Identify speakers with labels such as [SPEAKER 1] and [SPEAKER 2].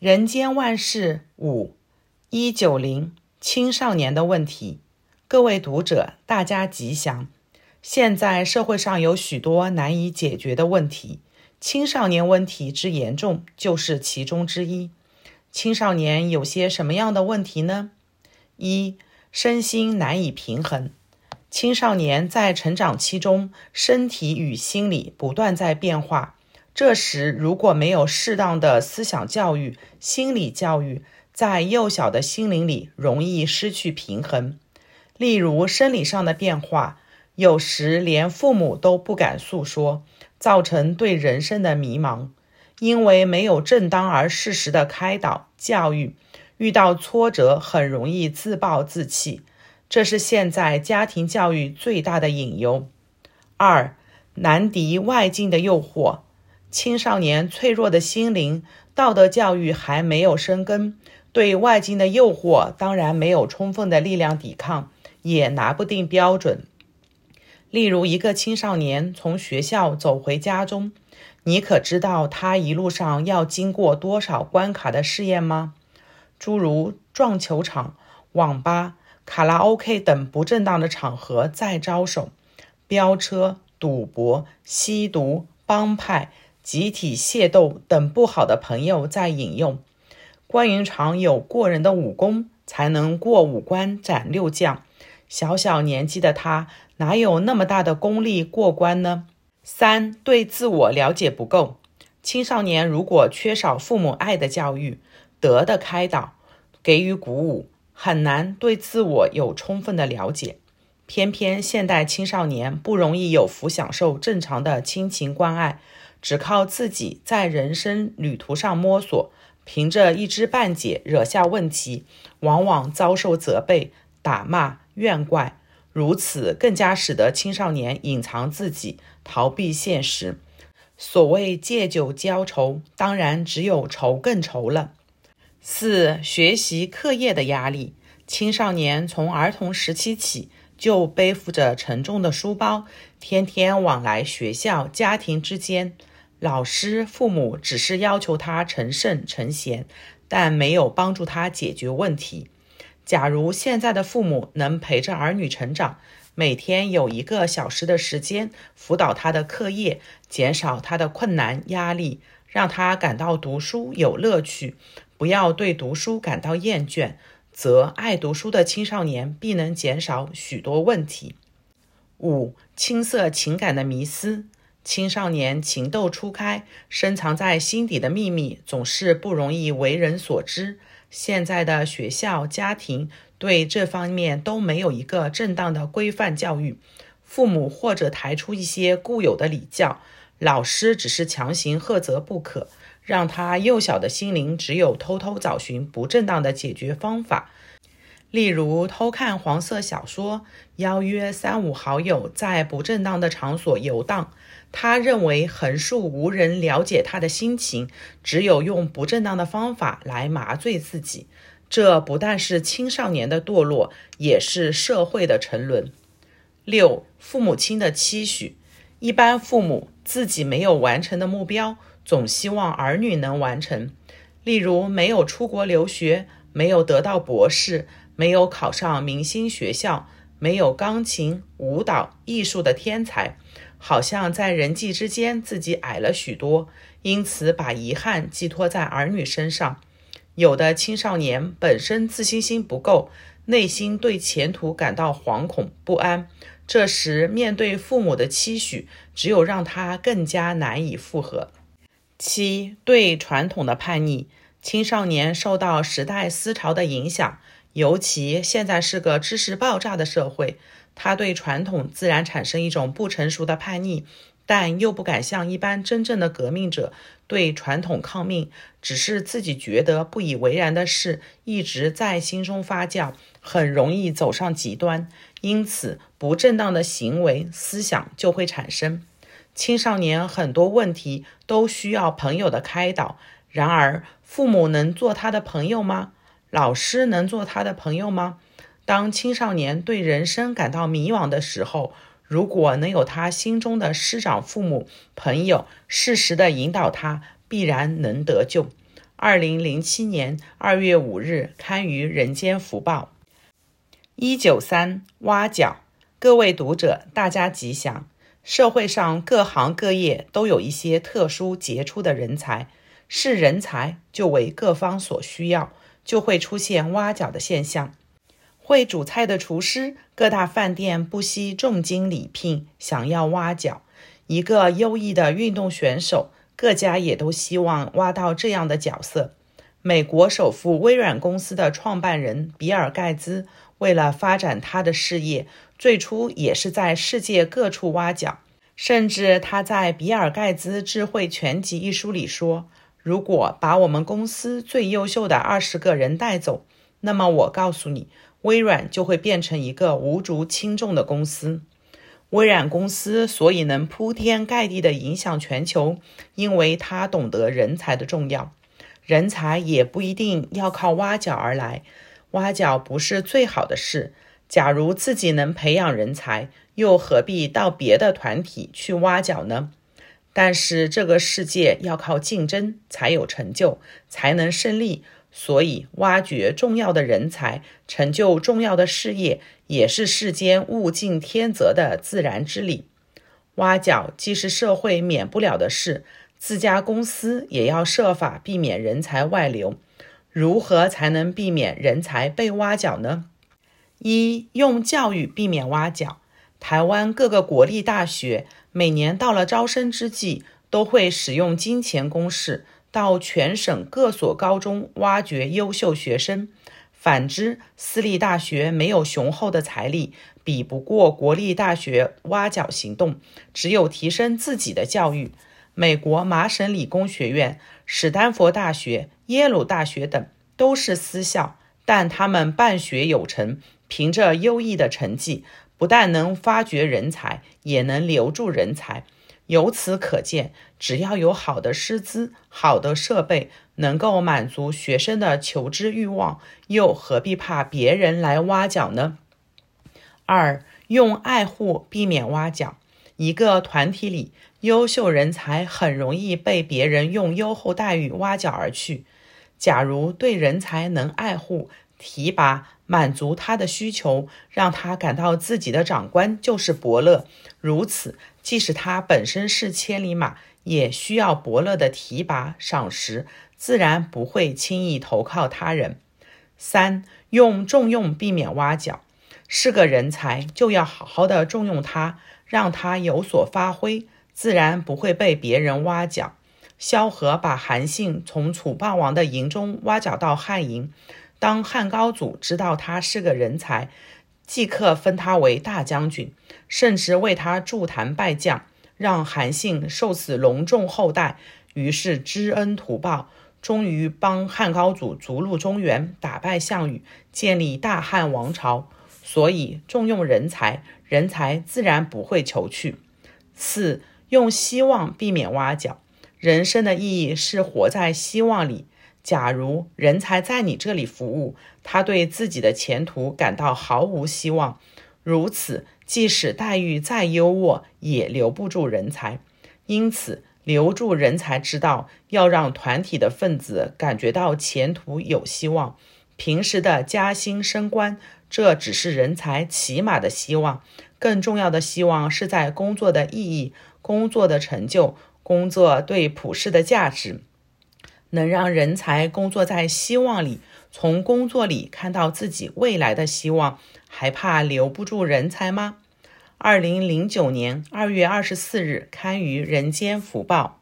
[SPEAKER 1] 人间万事五一九零青少年的问题，各位读者，大家吉祥。现在社会上有许多难以解决的问题，青少年问题之严重就是其中之一。青少年有些什么样的问题呢？一、身心难以平衡。青少年在成长期中，身体与心理不断在变化。这时，如果没有适当的思想教育、心理教育，在幼小的心灵里容易失去平衡。例如，生理上的变化，有时连父母都不敢诉说，造成对人生的迷茫。因为没有正当而适时的开导教育，遇到挫折很容易自暴自弃，这是现在家庭教育最大的隐忧。二，难敌外境的诱惑。青少年脆弱的心灵，道德教育还没有生根，对外境的诱惑当然没有充分的力量抵抗，也拿不定标准。例如，一个青少年从学校走回家中，你可知道他一路上要经过多少关卡的试验吗？诸如撞球场、网吧、卡拉 OK 等不正当的场合在招手，飙车、赌博、吸毒、帮派。集体械斗等不好的朋友在引用。关云长有过人的武功，才能过五关斩六将。小小年纪的他，哪有那么大的功力过关呢？三、对自我了解不够。青少年如果缺少父母爱的教育、德的开导、给予鼓舞，很难对自我有充分的了解。偏偏现代青少年不容易有福享受正常的亲情关爱。只靠自己在人生旅途上摸索，凭着一知半解惹下问题，往往遭受责备、打骂、怨怪，如此更加使得青少年隐藏自己，逃避现实。所谓借酒浇愁，当然只有愁更愁了。四、学习课业的压力，青少年从儿童时期起就背负着沉重的书包，天天往来学校、家庭之间。老师、父母只是要求他成圣成贤，但没有帮助他解决问题。假如现在的父母能陪着儿女成长，每天有一个小时的时间辅导他的课业，减少他的困难压力，让他感到读书有乐趣，不要对读书感到厌倦，则爱读书的青少年必能减少许多问题。五、青涩情感的迷思。青少年情窦初开，深藏在心底的秘密总是不容易为人所知。现在的学校、家庭对这方面都没有一个正当的规范教育，父母或者抬出一些固有的礼教，老师只是强行喝责不可，让他幼小的心灵只有偷偷找寻不正当的解决方法，例如偷看黄色小说，邀约三五好友在不正当的场所游荡。他认为横竖无人了解他的心情，只有用不正当的方法来麻醉自己。这不但是青少年的堕落，也是社会的沉沦。六、父母亲的期许，一般父母自己没有完成的目标，总希望儿女能完成。例如，没有出国留学，没有得到博士，没有考上明星学校，没有钢琴、舞蹈、艺术的天才。好像在人际之间自己矮了许多，因此把遗憾寄托在儿女身上。有的青少年本身自信心不够，内心对前途感到惶恐不安，这时面对父母的期许，只有让他更加难以负荷。七、对传统的叛逆，青少年受到时代思潮的影响，尤其现在是个知识爆炸的社会。他对传统自然产生一种不成熟的叛逆，但又不敢像一般真正的革命者对传统抗命，只是自己觉得不以为然的事一直在心中发酵，很容易走上极端，因此不正当的行为思想就会产生。青少年很多问题都需要朋友的开导，然而父母能做他的朋友吗？老师能做他的朋友吗？当青少年对人生感到迷惘的时候，如果能有他心中的师长、父母、朋友适时的引导他，必然能得救。二零零七年二月五日刊于《人间福报》。一九三挖角，各位读者，大家吉祥。社会上各行各业都有一些特殊杰出的人才，是人才就为各方所需要，就会出现挖角的现象。会煮菜的厨师，各大饭店不惜重金礼聘，想要挖角。一个优异的运动选手，各家也都希望挖到这样的角色。美国首富微软公司的创办人比尔·盖茨，为了发展他的事业，最初也是在世界各处挖角。甚至他在《比尔·盖茨智慧全集》一书里说：“如果把我们公司最优秀的二十个人带走，那么我告诉你，微软就会变成一个无足轻重的公司。”微软公司所以能铺天盖地地影响全球，因为他懂得人才的重要。人才也不一定要靠挖角而来，挖角不是最好的事。假如自己能培养人才，又何必到别的团体去挖角呢？但是这个世界要靠竞争才有成就，才能胜利。所以，挖掘重要的人才，成就重要的事业，也是世间物竞天择的自然之理。挖角既是社会免不了的事。自家公司也要设法避免人才外流，如何才能避免人才被挖角呢？一、用教育避免挖角。台湾各个国立大学每年到了招生之际，都会使用金钱攻势，到全省各所高中挖掘优秀学生。反之，私立大学没有雄厚的财力，比不过国立大学挖角行动，只有提升自己的教育。美国麻省理工学院、史丹佛大学、耶鲁大学等都是私校，但他们办学有成，凭着优异的成绩，不但能发掘人才，也能留住人才。由此可见，只要有好的师资、好的设备，能够满足学生的求知欲望，又何必怕别人来挖角呢？二、用爱护避免挖角。一个团体里，优秀人才很容易被别人用优厚待遇挖角而去。假如对人才能爱护、提拔，满足他的需求，让他感到自己的长官就是伯乐，如此，即使他本身是千里马，也需要伯乐的提拔赏识，自然不会轻易投靠他人。三、用重用避免挖角。是个人才，就要好好的重用他。让他有所发挥，自然不会被别人挖角。萧何把韩信从楚霸王的营中挖角到汉营，当汉高祖知道他是个人才，即刻封他为大将军，甚至为他筑坛拜将，让韩信受此隆重厚待。于是知恩图报，终于帮汉高祖逐鹿中原，打败项羽，建立大汉王朝。所以重用人才。人才自然不会求去。四、用希望避免挖角。人生的意义是活在希望里。假如人才在你这里服务，他对自己的前途感到毫无希望，如此即使待遇再优渥，也留不住人才。因此，留住人才之道，要让团体的分子感觉到前途有希望。平时的加薪升官，这只是人才起码的希望。更重要的希望是在工作的意义、工作的成就、工作对普世的价值，能让人才工作在希望里，从工作里看到自己未来的希望，还怕留不住人才吗？二零零九年二月二十四日刊于《人间福报》。